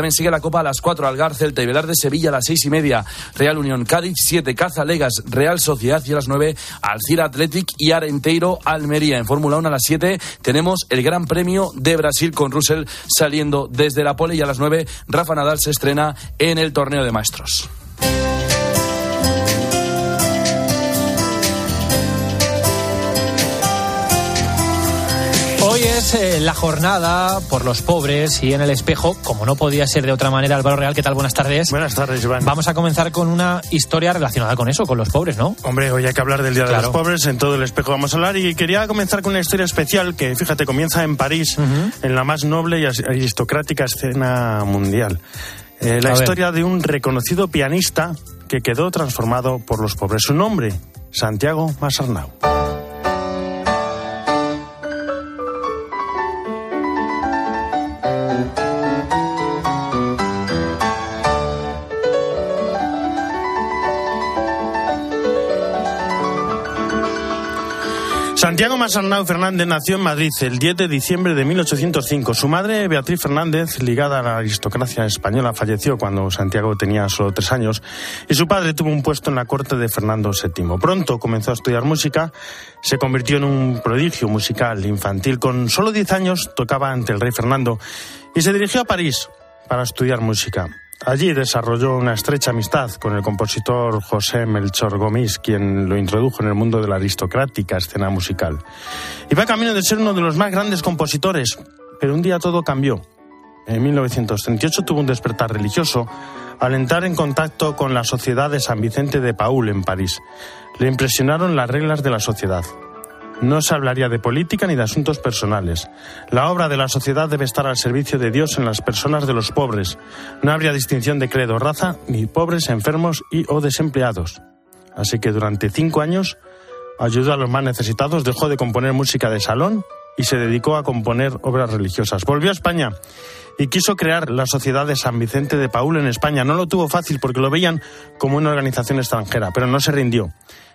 También sigue la Copa a las 4, Algar, Celta y Velar de Sevilla a las 6 y media, Real Unión Cádiz, 7, Caza Legas, Real Sociedad y a las 9, Alcira Athletic y Arenteiro Almería. En Fórmula 1 a las 7 tenemos el Gran Premio de Brasil con Russell saliendo desde la pole y a las 9 Rafa Nadal se estrena en el torneo de maestros. Es eh, la jornada por los pobres y en el espejo, como no podía ser de otra manera, Álvaro Real, ¿qué tal? Buenas tardes. Buenas tardes, Iván. Vamos a comenzar con una historia relacionada con eso, con los pobres, ¿no? Hombre, hoy hay que hablar del Día de los Pobres, en todo el espejo vamos a hablar y quería comenzar con una historia especial que, fíjate, comienza en París, en la más noble y aristocrática escena mundial. Eh, la historia de un reconocido pianista que quedó transformado por los pobres. Su nombre, Santiago Masarnau. Santiago Masarnau Fernández nació en Madrid el 10 de diciembre de 1805. Su madre, Beatriz Fernández, ligada a la aristocracia española, falleció cuando Santiago tenía solo tres años y su padre tuvo un puesto en la corte de Fernando VII. Pronto comenzó a estudiar música, se convirtió en un prodigio musical infantil. Con solo diez años tocaba ante el rey Fernando y se dirigió a París para estudiar música. Allí desarrolló una estrecha amistad con el compositor José Melchor Gomis, quien lo introdujo en el mundo de la aristocrática escena musical. Iba camino de ser uno de los más grandes compositores, pero un día todo cambió. En 1938 tuvo un despertar religioso al entrar en contacto con la Sociedad de San Vicente de Paul en París. Le impresionaron las reglas de la sociedad. No se hablaría de política ni de asuntos personales. La obra de la sociedad debe estar al servicio de Dios en las personas de los pobres. No habría distinción de credo, raza, ni pobres, enfermos y o desempleados. Así que durante cinco años ayudó a los más necesitados, dejó de componer música de salón y se dedicó a componer obras religiosas. Volvió a España y quiso crear la Sociedad de San Vicente de Paul en España. No lo tuvo fácil porque lo veían como una organización extranjera, pero no se rindió.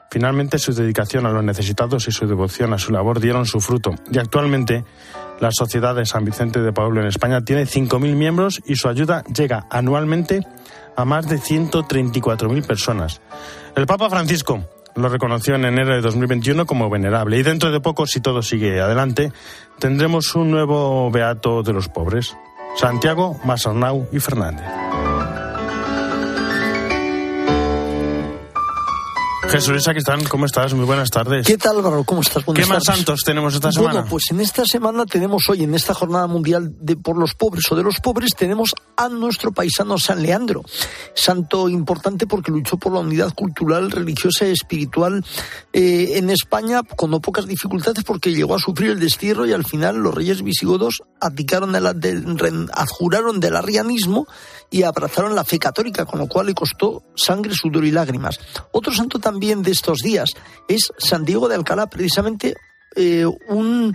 Finalmente, su dedicación a los necesitados y su devoción a su labor dieron su fruto. Y actualmente, la Sociedad de San Vicente de Paul en España tiene 5.000 miembros y su ayuda llega anualmente a más de 134.000 personas. El Papa Francisco lo reconoció en enero de 2021 como venerable y dentro de poco, si todo sigue adelante, tendremos un nuevo beato de los pobres, Santiago Masarnau y Fernández. Jesús están, ¿cómo estás? Muy buenas tardes. ¿Qué tal, Álvaro? ¿Cómo estás? ¿Qué más santos tenemos esta semana? Bueno, pues en esta semana tenemos hoy, en esta jornada mundial de por los pobres o de los pobres, tenemos a nuestro paisano San Leandro. Santo importante porque luchó por la unidad cultural, religiosa y espiritual eh, en España con no pocas dificultades porque llegó a sufrir el destierro y al final los reyes visigodos abdicaron el, adjuraron del arrianismo y abrazaron la fe católica, con lo cual le costó sangre, sudor y lágrimas. Otro santo también de estos días es San Diego de Alcalá, precisamente eh, un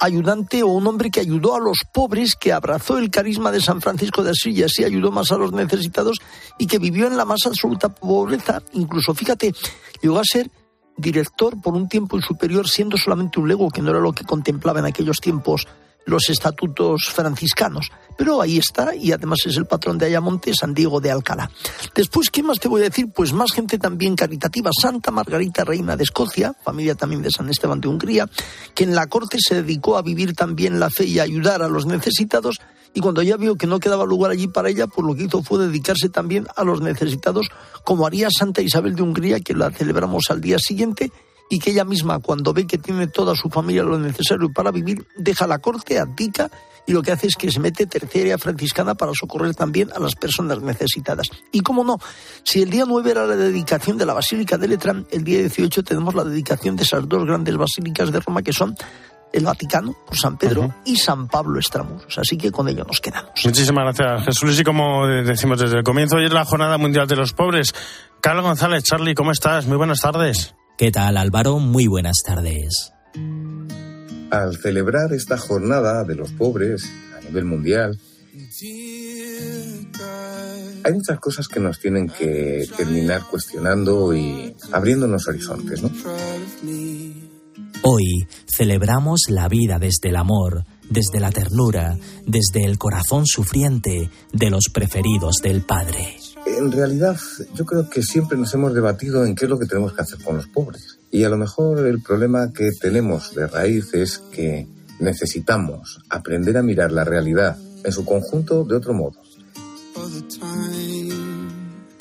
ayudante o un hombre que ayudó a los pobres, que abrazó el carisma de San Francisco de Asís y así ayudó más a los necesitados y que vivió en la más absoluta pobreza. Incluso, fíjate, llegó a ser director por un tiempo superior, siendo solamente un lego, que no era lo que contemplaba en aquellos tiempos los estatutos franciscanos. Pero ahí está, y además es el patrón de Ayamonte, San Diego de Alcalá. Después, ¿qué más te voy a decir? Pues más gente también caritativa. Santa Margarita, reina de Escocia, familia también de San Esteban de Hungría, que en la corte se dedicó a vivir también la fe y a ayudar a los necesitados. Y cuando ya vio que no quedaba lugar allí para ella, pues lo que hizo fue dedicarse también a los necesitados, como haría Santa Isabel de Hungría, que la celebramos al día siguiente, y que ella misma, cuando ve que tiene toda su familia lo necesario para vivir, deja la corte, abdica y lo que hace es que se mete terciaria franciscana para socorrer también a las personas necesitadas. Y cómo no, si el día 9 era la dedicación de la Basílica de Letrán, el día 18 tenemos la dedicación de esas dos grandes basílicas de Roma que son el Vaticano, por San Pedro, y San Pablo Extramuros. Así que con ello nos quedamos. Muchísimas gracias, Jesús. Y como decimos desde el comienzo, hoy es la Jornada Mundial de los Pobres. Carlos González, Charlie, ¿cómo estás? Muy buenas tardes. ¿Qué tal Álvaro? Muy buenas tardes. Al celebrar esta jornada de los pobres a nivel mundial, hay muchas cosas que nos tienen que terminar cuestionando y abriéndonos horizontes, ¿no? Hoy celebramos la vida desde el amor, desde la ternura, desde el corazón sufriente de los preferidos del Padre. En realidad, yo creo que siempre nos hemos debatido en qué es lo que tenemos que hacer con los pobres. Y a lo mejor el problema que tenemos de raíz es que necesitamos aprender a mirar la realidad en su conjunto de otro modo.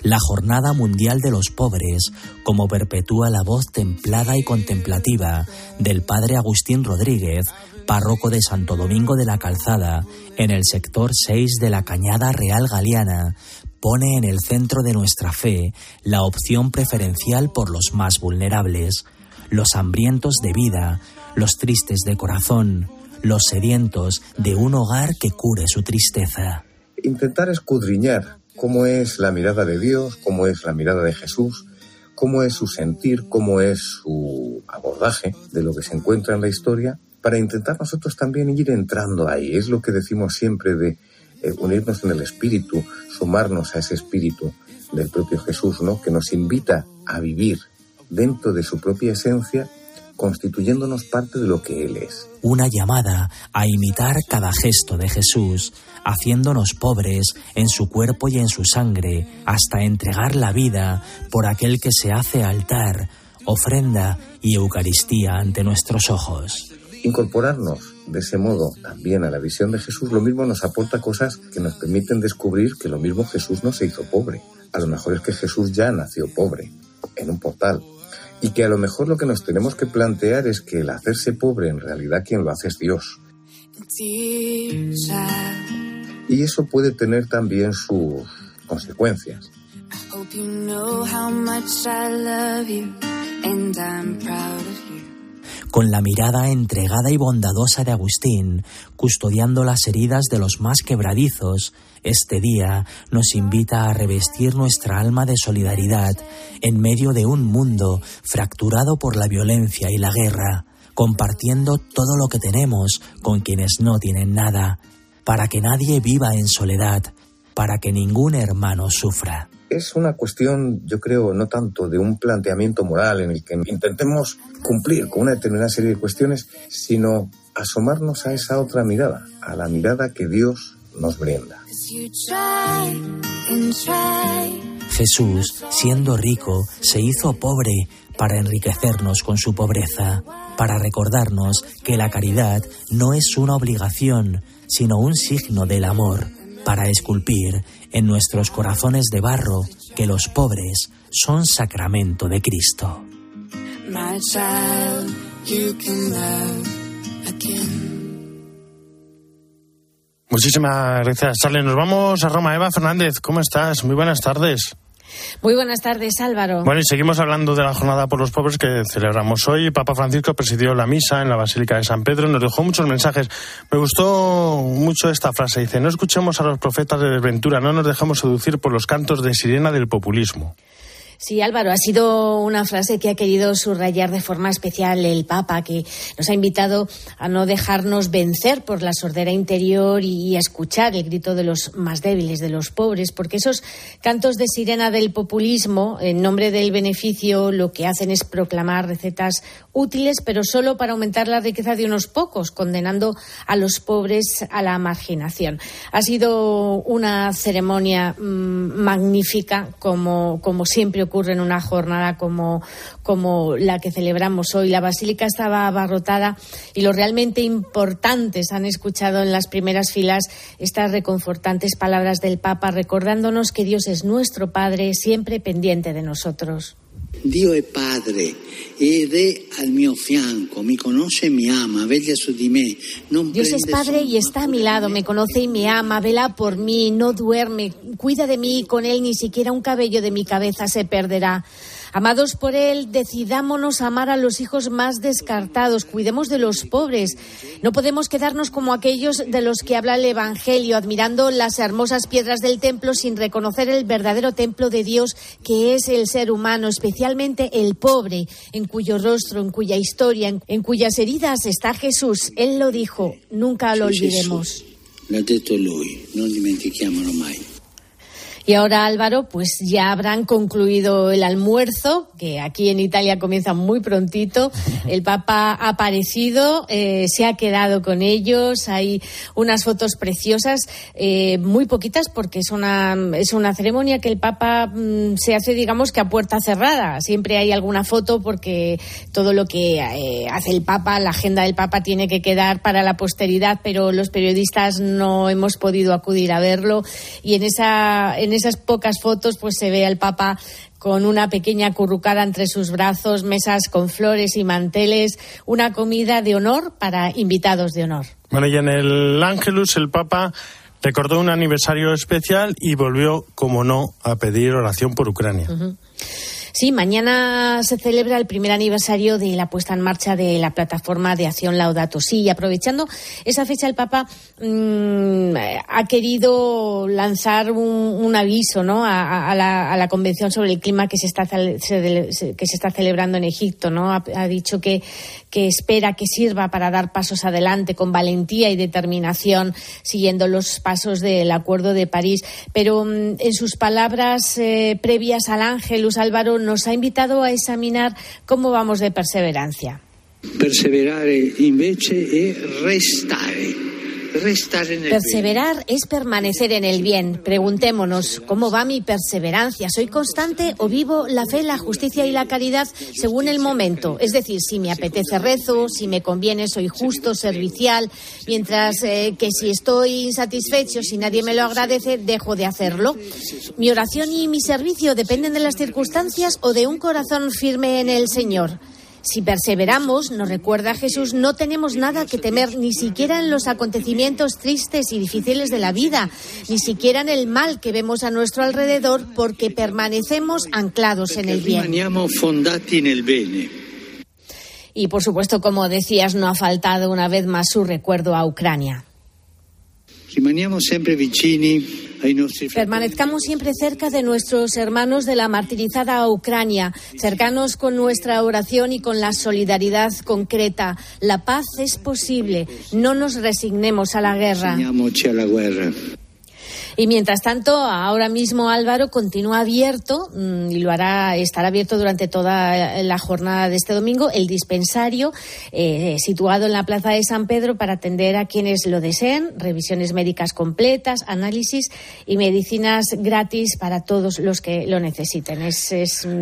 La Jornada Mundial de los Pobres, como perpetúa la voz templada y contemplativa del padre Agustín Rodríguez, párroco de Santo Domingo de la Calzada, en el sector 6 de la Cañada Real Galiana, pone en el centro de nuestra fe la opción preferencial por los más vulnerables, los hambrientos de vida, los tristes de corazón, los sedientos de un hogar que cure su tristeza. Intentar escudriñar cómo es la mirada de Dios, cómo es la mirada de Jesús, cómo es su sentir, cómo es su abordaje de lo que se encuentra en la historia, para intentar nosotros también ir entrando ahí. Es lo que decimos siempre de unirnos en el espíritu, sumarnos a ese espíritu del propio Jesús, ¿no? Que nos invita a vivir dentro de su propia esencia constituyéndonos parte de lo que Él es. Una llamada a imitar cada gesto de Jesús, haciéndonos pobres en su cuerpo y en su sangre, hasta entregar la vida por aquel que se hace altar, ofrenda y Eucaristía ante nuestros ojos. Incorporarnos de ese modo también a la visión de Jesús, lo mismo nos aporta cosas que nos permiten descubrir que lo mismo Jesús no se hizo pobre. A lo mejor es que Jesús ya nació pobre, en un portal, y que a lo mejor lo que nos tenemos que plantear es que el hacerse pobre en realidad quien lo hace es Dios. Y eso puede tener también sus consecuencias. Con la mirada entregada y bondadosa de Agustín, custodiando las heridas de los más quebradizos, este día nos invita a revestir nuestra alma de solidaridad en medio de un mundo fracturado por la violencia y la guerra, compartiendo todo lo que tenemos con quienes no tienen nada, para que nadie viva en soledad, para que ningún hermano sufra. Es una cuestión, yo creo, no tanto de un planteamiento moral en el que intentemos cumplir con una determinada serie de cuestiones, sino asomarnos a esa otra mirada, a la mirada que Dios nos brinda. Jesús, siendo rico, se hizo pobre para enriquecernos con su pobreza, para recordarnos que la caridad no es una obligación, sino un signo del amor, para esculpir en nuestros corazones de barro que los pobres son sacramento de Cristo. Muchísimas gracias, Charlie. Nos vamos a Roma. Eva Fernández, ¿cómo estás? Muy buenas tardes. Muy buenas tardes, Álvaro. Bueno, y seguimos hablando de la Jornada por los Pobres que celebramos hoy. Papa Francisco presidió la misa en la Basílica de San Pedro, nos dejó muchos mensajes. Me gustó mucho esta frase. Dice, no escuchemos a los profetas de desventura, no nos dejamos seducir por los cantos de sirena del populismo. Sí, Álvaro, ha sido una frase que ha querido subrayar de forma especial el Papa, que nos ha invitado a no dejarnos vencer por la sordera interior y a escuchar el grito de los más débiles, de los pobres, porque esos cantos de sirena del populismo, en nombre del beneficio, lo que hacen es proclamar recetas útiles, pero solo para aumentar la riqueza de unos pocos, condenando a los pobres a la marginación. Ha sido una ceremonia mm, magnífica, como, como siempre ocurre en una jornada como, como la que celebramos hoy. La basílica estaba abarrotada y los realmente importantes han escuchado en las primeras filas estas reconfortantes palabras del Papa, recordándonos que Dios es nuestro Padre, siempre pendiente de nosotros. Dio è padre ed è al mio fianco, mi conoce, mi ama, veglia su di me. Non Dios es Padre y está a mi lado, me conoce y me ama, vela por mí, no duerme, cuida de mí, con Él ni siquiera un cabello de mi cabeza se perderá. Amados por Él, decidámonos amar a los hijos más descartados, cuidemos de los pobres. No podemos quedarnos como aquellos de los que habla el Evangelio, admirando las hermosas piedras del templo sin reconocer el verdadero templo de Dios, que es el ser humano, especialmente el pobre, en cuyo rostro, en cuya historia, en cuyas heridas está Jesús. Él lo dijo, nunca lo olvidemos. L'ha detto lui, non dimentichiamolo mai. Y ahora, Álvaro, pues ya habrán concluido el almuerzo, que aquí en Italia comienza muy prontito. El Papa ha aparecido, eh, se ha quedado con ellos. Hay unas fotos preciosas, eh, muy poquitas, porque es una, es una ceremonia que el Papa mm, se hace, digamos, que a puerta cerrada. Siempre hay alguna foto porque todo lo que eh, hace el Papa, la agenda del Papa, tiene que quedar para la posteridad, pero los periodistas no hemos podido acudir a verlo. Y en esa, en esas pocas fotos pues se ve al Papa con una pequeña currucada entre sus brazos, mesas con flores y manteles, una comida de honor para invitados de honor. Bueno, y en el Ángelus el Papa recordó un aniversario especial y volvió, como no, a pedir oración por Ucrania. Sí, mañana se celebra el primer aniversario de la puesta en marcha de la plataforma de acción Laudato Si. Y aprovechando esa fecha, el Papa mm, ha querido lanzar un, aviso ¿no? A, la, Convención sobre el Clima que se está, que se está celebrando en Egipto. ¿no? Ha, dicho que, que espera que sirva para dar pasos adelante con valentía y determinación, siguiendo los pasos del Acuerdo de París. Pero mm, en sus palabras eh, previas al Ángelus, Álvaro, nos ha invitado a examinar cómo vamos de perseverancia. Perseverare invece restare. Perseverar es permanecer en el bien. Preguntémonos, ¿cómo va mi perseverancia? ¿Soy constante o vivo la fe, la justicia y la caridad según el momento? Es decir, si me apetece rezo, si me conviene soy justo, servicial, mientras eh, que si estoy insatisfecho, si nadie me lo agradece, dejo de hacerlo. ¿Mi oración y mi servicio dependen de las circunstancias o de un corazón firme en el Señor? Si perseveramos, nos recuerda Jesús, no tenemos nada que temer, ni siquiera en los acontecimientos tristes y difíciles de la vida, ni siquiera en el mal que vemos a nuestro alrededor, porque permanecemos anclados en el bien. Y por supuesto, como decías, no ha faltado una vez más su recuerdo a Ucrania. siempre vicini Permanezcamos siempre cerca de nuestros hermanos de la martirizada Ucrania, cercanos con nuestra oración y con la solidaridad concreta. La paz es posible. No nos resignemos a la guerra. Y mientras tanto, ahora mismo Álvaro continúa abierto mm, y lo hará, estará abierto durante toda la jornada de este domingo el dispensario eh, situado en la Plaza de San Pedro para atender a quienes lo deseen, revisiones médicas completas, análisis y medicinas gratis para todos los que lo necesiten. Es,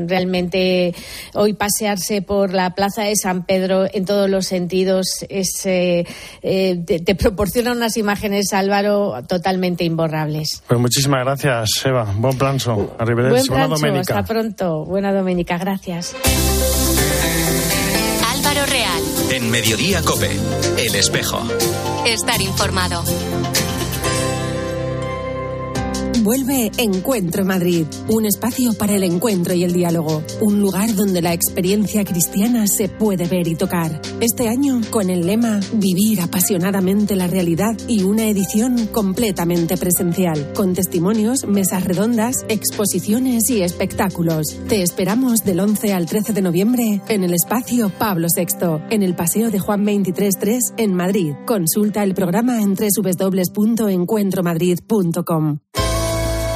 realmente hoy pasearse por la Plaza de San Pedro en todos los sentidos es, eh, eh, te proporciona unas imágenes, Álvaro, totalmente imborrables. Pues muchísimas gracias, Eva. Buen planso. Arrivederci. Buen planso. Hasta pronto. Buena Doménica. Gracias. Álvaro Real. En Mediodía Cope. El espejo. Estar informado. Vuelve Encuentro Madrid, un espacio para el encuentro y el diálogo, un lugar donde la experiencia cristiana se puede ver y tocar. Este año con el lema Vivir apasionadamente la realidad y una edición completamente presencial, con testimonios, mesas redondas, exposiciones y espectáculos. Te esperamos del 11 al 13 de noviembre en el espacio Pablo VI, en el Paseo de Juan 23.3 en Madrid. Consulta el programa en www.encuentromadrid.com.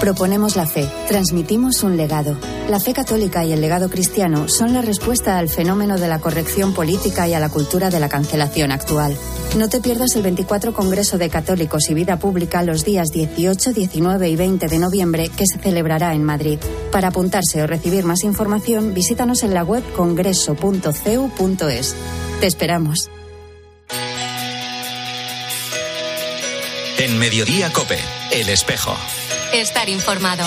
Proponemos la fe, transmitimos un legado. La fe católica y el legado cristiano son la respuesta al fenómeno de la corrección política y a la cultura de la cancelación actual. No te pierdas el 24 Congreso de Católicos y Vida Pública los días 18, 19 y 20 de noviembre que se celebrará en Madrid. Para apuntarse o recibir más información, visítanos en la web congreso.cu.es. Te esperamos. En Mediodía Cope, El Espejo. Estar informado.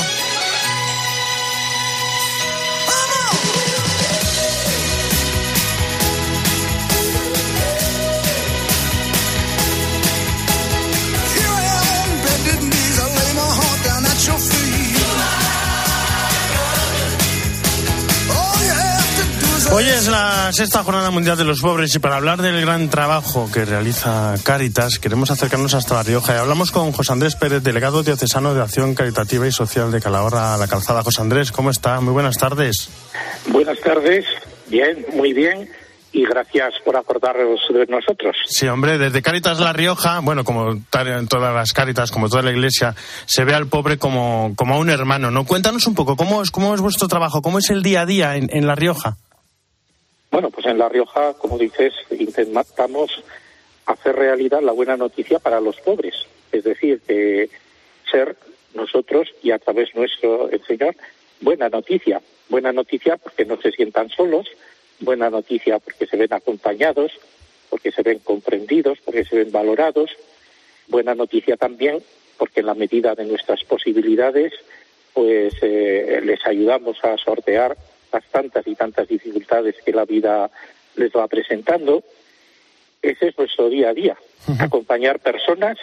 Hoy es la sexta jornada mundial de los pobres y para hablar del gran trabajo que realiza Cáritas queremos acercarnos hasta La Rioja y hablamos con José Andrés Pérez, delegado diocesano de Acción Caritativa y Social de Calahorra La Calzada. José Andrés, ¿cómo está? Muy buenas tardes. Buenas tardes, bien, muy bien y gracias por acordaros de nosotros. Sí, hombre, desde Cáritas La Rioja, bueno, como en todas las Cáritas, como toda la iglesia, se ve al pobre como, como a un hermano, ¿no? Cuéntanos un poco, ¿cómo es, cómo es vuestro trabajo? ¿Cómo es el día a día en, en La Rioja? Bueno, pues en La Rioja, como dices, intentamos hacer realidad la buena noticia para los pobres. Es decir, que ser nosotros y a través nuestro, el Señor, buena noticia. Buena noticia porque no se sientan solos, buena noticia porque se ven acompañados, porque se ven comprendidos, porque se ven valorados. Buena noticia también porque en la medida de nuestras posibilidades, pues eh, les ayudamos a sortear las tantas y tantas dificultades que la vida les va presentando. Ese es nuestro día a día, acompañar personas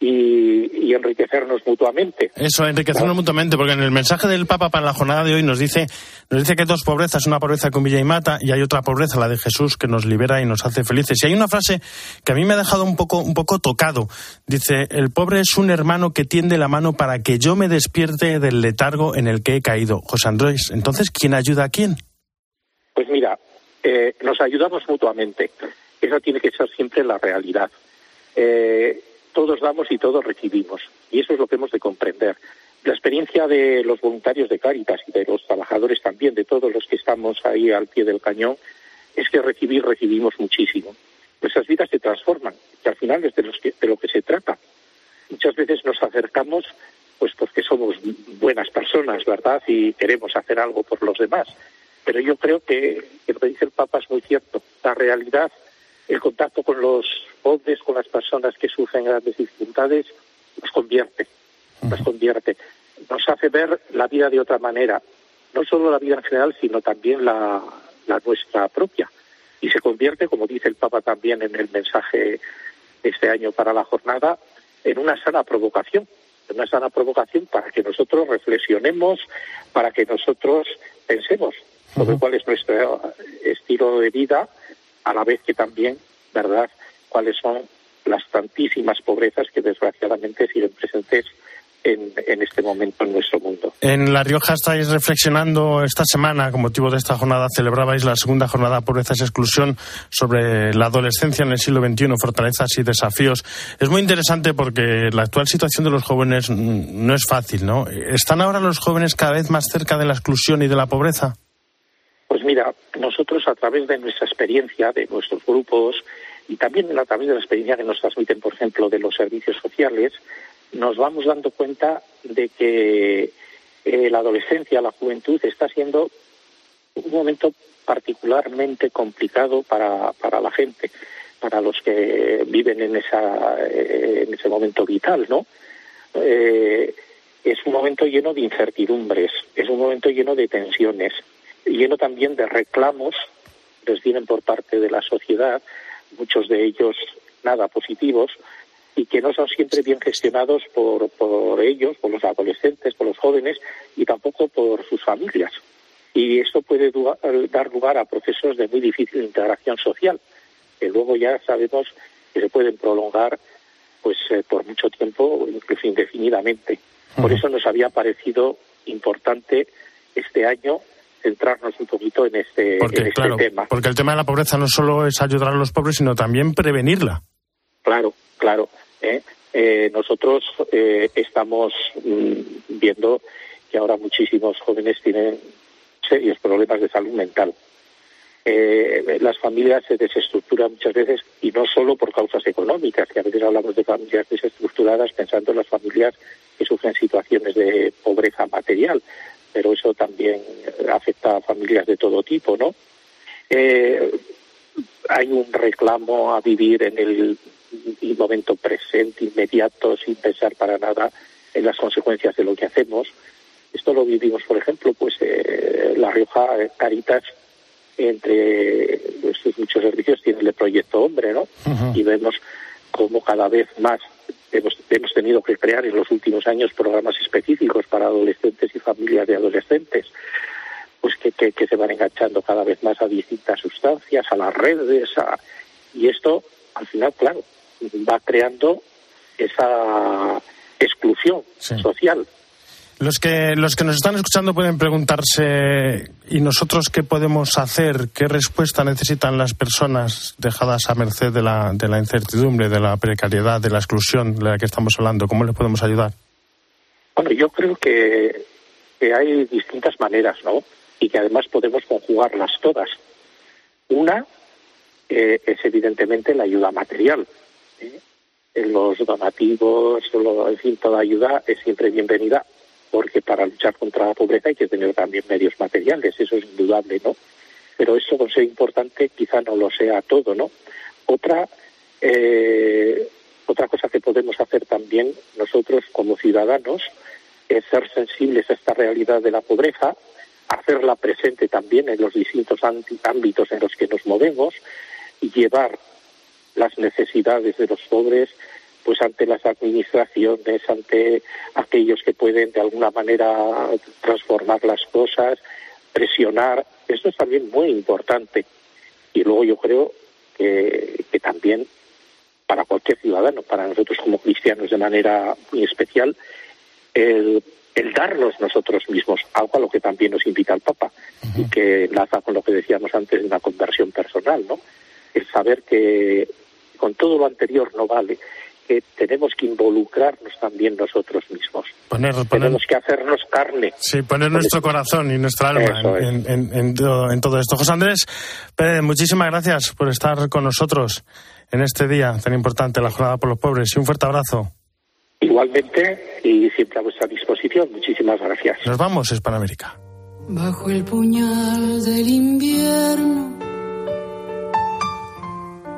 y, enriquecernos mutuamente. Eso, enriquecernos mutuamente, porque en el mensaje del Papa para la jornada de hoy nos dice, nos dice que hay dos pobrezas, una pobreza que humilla y mata, y hay otra pobreza, la de Jesús, que nos libera y nos hace felices. Y hay una frase que a mí me ha dejado un poco, un poco tocado. Dice, el pobre es un hermano que tiende la mano para que yo me despierte del letargo en el que he caído. José Andrés, entonces, ¿quién ayuda a quién? Pues mira, eh, nos ayudamos mutuamente. Esa tiene que ser siempre la realidad. Eh, todos damos y todos recibimos. Y eso es lo que hemos de comprender. La experiencia de los voluntarios de Cáritas y de los trabajadores también, de todos los que estamos ahí al pie del cañón, es que recibir, recibimos muchísimo. Nuestras vidas se transforman, que al final es de, de lo que se trata. Muchas veces nos acercamos pues porque somos buenas personas, ¿verdad? Y queremos hacer algo por los demás. Pero yo creo que lo que dice el Papa es muy cierto. La realidad el contacto con los pobres, con las personas que sufren grandes dificultades, nos convierte, nos convierte, nos hace ver la vida de otra manera, no solo la vida en general, sino también la, nuestra propia. Y se convierte, como dice el Papa también en el mensaje de este año para la jornada, en una sana provocación, en una sana provocación para que nosotros reflexionemos, para que nosotros pensemos sobre cuál es nuestro estilo de vida a la vez que también, ¿verdad?, cuáles son las tantísimas pobrezas que desgraciadamente siguen presentes en, este momento en nuestro mundo. En La Rioja estáis reflexionando esta semana, con motivo de esta jornada, celebrabais la segunda jornada Pobrezas y Exclusión sobre la adolescencia en el siglo XXI, fortalezas y desafíos. Es muy interesante porque la actual situación de los jóvenes no es fácil, ¿no? ¿Están ahora los jóvenes cada vez más cerca de la exclusión y de la pobreza? Pues mira, nosotros a través de nuestra experiencia, de nuestros grupos y también a través de la experiencia que nos transmiten, por ejemplo, de los servicios sociales, nos vamos dando cuenta de que eh, la adolescencia, la juventud está siendo un momento particularmente complicado para, para la gente, para los que viven en, esa, eh, en ese momento vital, ¿no? Eh, es un momento lleno de incertidumbres, es un momento lleno de tensiones, lleno también de reclamos que les vienen por parte de la sociedad, muchos de ellos nada positivos, y que no son siempre bien gestionados por, por ellos, por los adolescentes, por los jóvenes y tampoco por sus familias. Y esto puede dar lugar a procesos de muy difícil integración social, que luego ya sabemos que se pueden prolongar pues eh, por mucho tiempo, incluso indefinidamente. Por eso nos había parecido importante este año centrarnos un poquito en este, este tema. Porque el tema de la pobreza no solo es ayudar a los pobres, sino también prevenirla. Claro, claro. ¿eh? Eh, nosotros eh, estamos mm, viendo que ahora muchísimos jóvenes tienen serios problemas de salud mental. las familias se desestructuran muchas veces y no solo por causas económicas, que a veces hablamos de familias desestructuradas pensando en las familias que sufren situaciones de pobreza material, pero eso también afecta a familias de todo tipo, ¿no? Eh, hay un reclamo a vivir en el momento presente, inmediato, sin pensar para nada en las consecuencias de lo que hacemos. Esto lo vivimos, por ejemplo, pues eh, La Rioja, eh, Caritas, entre sus muchos servicios tiene el proyecto Hombre, ¿no? Y vemos cómo cada vez más hemos, hemos tenido que crear en los últimos años programas específicos para adolescentes y familias de adolescentes pues que, que, se van enganchando cada vez más a distintas sustancias, a las redes, a... y esto al final, claro, va creando esa exclusión social. Los que, los que nos están escuchando pueden preguntarse, ¿y nosotros qué podemos hacer? ¿Qué respuesta necesitan las personas dejadas a merced de la, de la incertidumbre, de la precariedad, de la exclusión de la que estamos hablando? ¿Cómo les podemos ayudar? Bueno, yo creo que, que hay distintas maneras, ¿no? Y que además podemos conjugarlas todas. Una eh, es evidentemente la ayuda material. ¿eh? Los donativos, lo, en fin, toda ayuda es siempre bienvenida porque para luchar contra la pobreza hay que tener también medios materiales, eso es indudable, ¿no? Pero eso, con ser importante, quizá no lo sea todo, ¿no? Otra, eh, otra cosa que podemos hacer también nosotros como ciudadanos es ser sensibles a esta realidad de la pobreza, hacerla presente también en los distintos ámbitos en los que nos movemos y llevar las necesidades de los pobres pues ante las administraciones, ante aquellos que pueden de alguna manera transformar las cosas, presionar. Esto es también muy importante. Y luego yo creo que, que también para cualquier ciudadano, para nosotros como cristianos de manera muy especial, el, el darnos nosotros mismos, algo a lo que también nos invita el Papa y que enlaza con lo que decíamos antes de una conversión personal, ¿no? El saber que con todo lo anterior no vale, que tenemos que involucrarnos también nosotros mismos. tenemos que hacernos carne. Sí, poner nuestro corazón y nuestra alma en, en, en, todo, en, todo, esto. José Andrés Pérez, muchísimas gracias por estar con nosotros en este día tan importante, la Jornada por los Pobres. Y un fuerte abrazo. Igualmente, y siempre a vuestra disposición. Muchísimas gracias. Nos vamos, Hispanoamérica. Bajo el puñal del invierno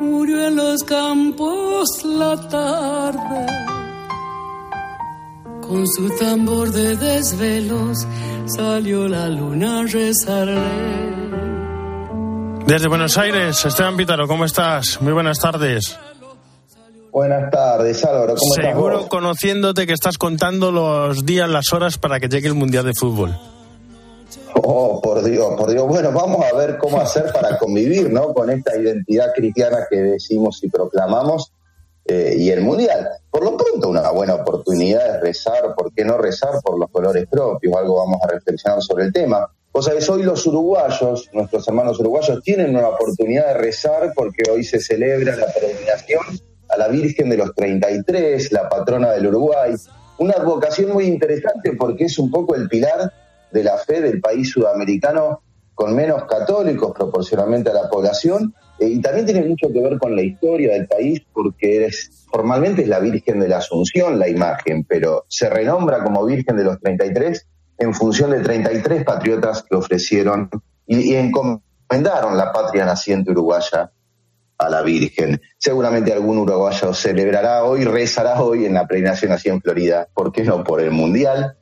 murió en los campos la tarde. Con su tambor de desvelos salió la luna a rezarle. Desde Buenos Aires, Esteban Pítaro, ¿cómo estás? Muy buenas tardes. Buenas tardes, Álvaro. ¿Cómo Seguro estás conociéndote que estás contando los días, las horas para que llegue el Mundial de Fútbol. Oh, por Dios, por Dios. Bueno, vamos a ver cómo hacer para convivir, ¿no? Con esta identidad cristiana que decimos y proclamamos eh, y el Mundial. Por lo pronto, una buena oportunidad de rezar, ¿por qué no rezar por los colores propios? Algo vamos a reflexionar sobre el tema. Vos sabés, hoy los uruguayos, nuestros hermanos uruguayos, tienen una oportunidad de rezar porque hoy se celebra la peregrinación a la Virgen de los 33, la patrona del Uruguay. Una advocación muy interesante porque es un poco el pilar de la fe del país sudamericano con menos católicos proporcionalmente a la población eh, y también tiene mucho que ver con la historia del país porque es, formalmente es la Virgen de la Asunción la imagen, pero se renombra como Virgen de los 33 en función de 33 patriotas que ofrecieron y, y encomendaron la patria naciente uruguaya a la Virgen. Seguramente algún uruguayo celebrará hoy, rezará hoy en la peregrinación así en Florida, ¿por qué no? Por el Mundial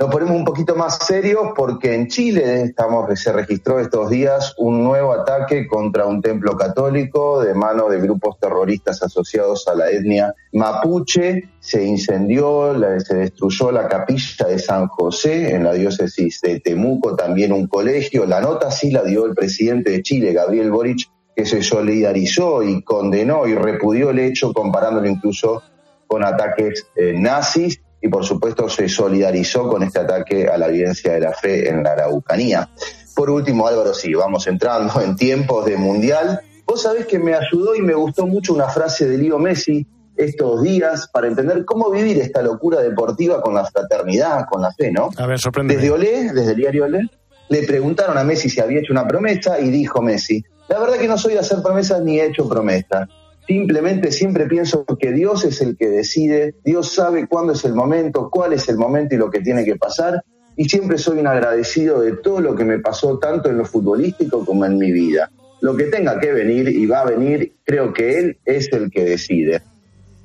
nos ponemos un poquito más serios porque en Chile estamos, se registró estos días un nuevo ataque contra un templo católico de mano de grupos terroristas asociados a la etnia mapuche. Se incendió, se destruyó la capilla de San José en la diócesis de Temuco, también un colegio. La nota sí la dio el presidente de Chile, Gabriel Boric, que se solidarizó y condenó y repudió el hecho comparándolo incluso con ataques eh, nazis y por supuesto se solidarizó con este ataque a la evidencia de la fe en la Araucanía. Por último, Álvaro, sí, vamos entrando en tiempos de mundial. Vos sabés que me ayudó y me gustó mucho una frase de Leo Messi estos días para entender cómo vivir esta locura deportiva con la fraternidad, con la fe, ¿no? A ver, sorprende. Desde Olé, desde el diario Olé, le preguntaron a Messi si había hecho una promesa y dijo Messi, la verdad que no soy de hacer promesas ni he hecho promesas. Simplemente siempre pienso que Dios es el que decide, Dios sabe cuándo es el momento, cuál es el momento y lo que tiene que pasar. Y siempre soy un agradecido de todo lo que me pasó, tanto en lo futbolístico como en mi vida. Lo que tenga que venir y va a venir, creo que Él es el que decide.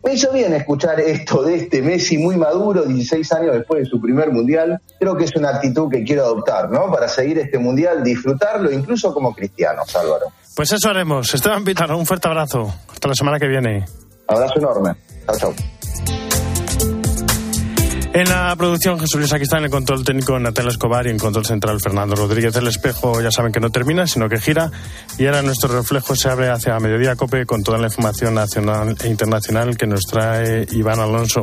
Me hizo bien escuchar esto de este Messi muy maduro, 16 años después de su primer mundial. Creo que es una actitud que quiero adoptar, ¿no? Para seguir este mundial, disfrutarlo, incluso como cristianos, Álvaro. Pues eso haremos. Esteban Pitano, un fuerte abrazo. Hasta la semana que viene. Abrazo enorme. Chao, chao. En la producción Jesús Luis, aquí está en el control técnico Natalia Escobar y en control central Fernando Rodríguez. El espejo ya saben que no termina, sino que gira y ahora nuestro reflejo se abre hacia Mediodía Cope con toda la información nacional e internacional que nos trae Iván Alonso.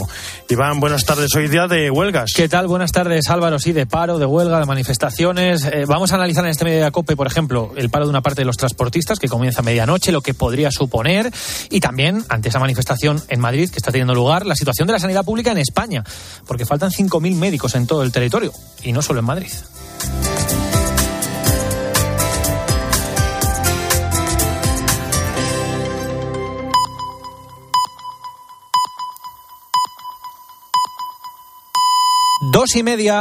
Iván, buenas tardes. Hoy día de huelgas. ¿Qué tal? Buenas tardes, Álvaro. Sí, de paro, de huelga, de manifestaciones. Eh, vamos a analizar en este Mediodía Cope, por ejemplo, el paro de una parte de los transportistas que comienza a medianoche, lo que podría suponer y también ante esa manifestación en Madrid que está teniendo lugar, la situación de la sanidad pública en España, porque faltan 5.000 médicos en todo el territorio y no solo en Madrid. Dos y media.